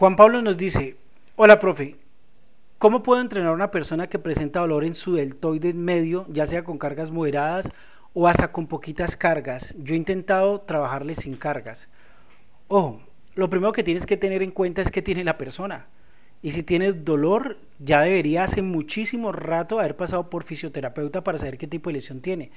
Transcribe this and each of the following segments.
Juan Pablo nos dice, hola profe, ¿cómo puedo entrenar a una persona que presenta dolor en su deltoide medio, ya sea con cargas moderadas o hasta con poquitas cargas? Yo he intentado trabajarle sin cargas. Ojo, lo primero que tienes que tener en cuenta es que tiene la persona. Y si tiene dolor, ya debería hace muchísimo rato haber pasado por fisioterapeuta para saber qué tipo de lesión tiene.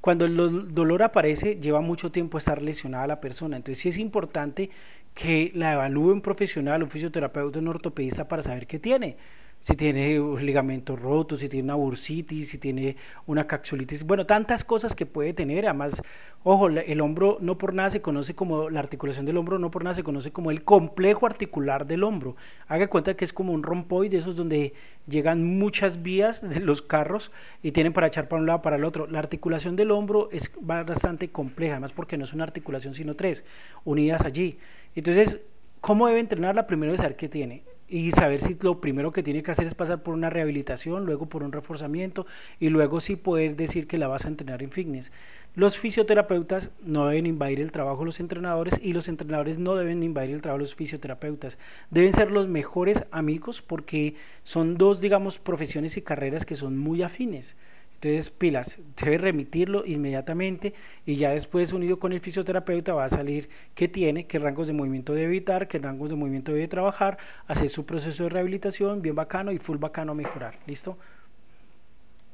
Cuando el dolor aparece, lleva mucho tiempo estar lesionada la persona. Entonces sí es importante que la evalúe un profesional, un fisioterapeuta, un ortopedista para saber qué tiene si tiene un ligamento roto, si tiene una bursitis, si tiene una caxulitis, bueno, tantas cosas que puede tener. Además, ojo, el hombro no por nada se conoce como, la articulación del hombro no por nada se conoce como el complejo articular del hombro. Haga cuenta que es como un rompoide, esos donde llegan muchas vías de los carros y tienen para echar para un lado para el otro. La articulación del hombro es bastante compleja, además porque no es una articulación sino tres unidas allí. Entonces, ¿cómo debe entrenarla? Primero de saber qué tiene y saber si lo primero que tiene que hacer es pasar por una rehabilitación, luego por un reforzamiento y luego sí poder decir que la vas a entrenar en fitness. Los fisioterapeutas no deben invadir el trabajo de los entrenadores y los entrenadores no deben invadir el trabajo de los fisioterapeutas. Deben ser los mejores amigos porque son dos, digamos, profesiones y carreras que son muy afines. Entonces, pilas, debe remitirlo inmediatamente y ya después, unido con el fisioterapeuta, va a salir qué tiene, qué rangos de movimiento debe evitar, qué rangos de movimiento debe trabajar, hacer su proceso de rehabilitación bien bacano y full bacano mejorar. ¿Listo?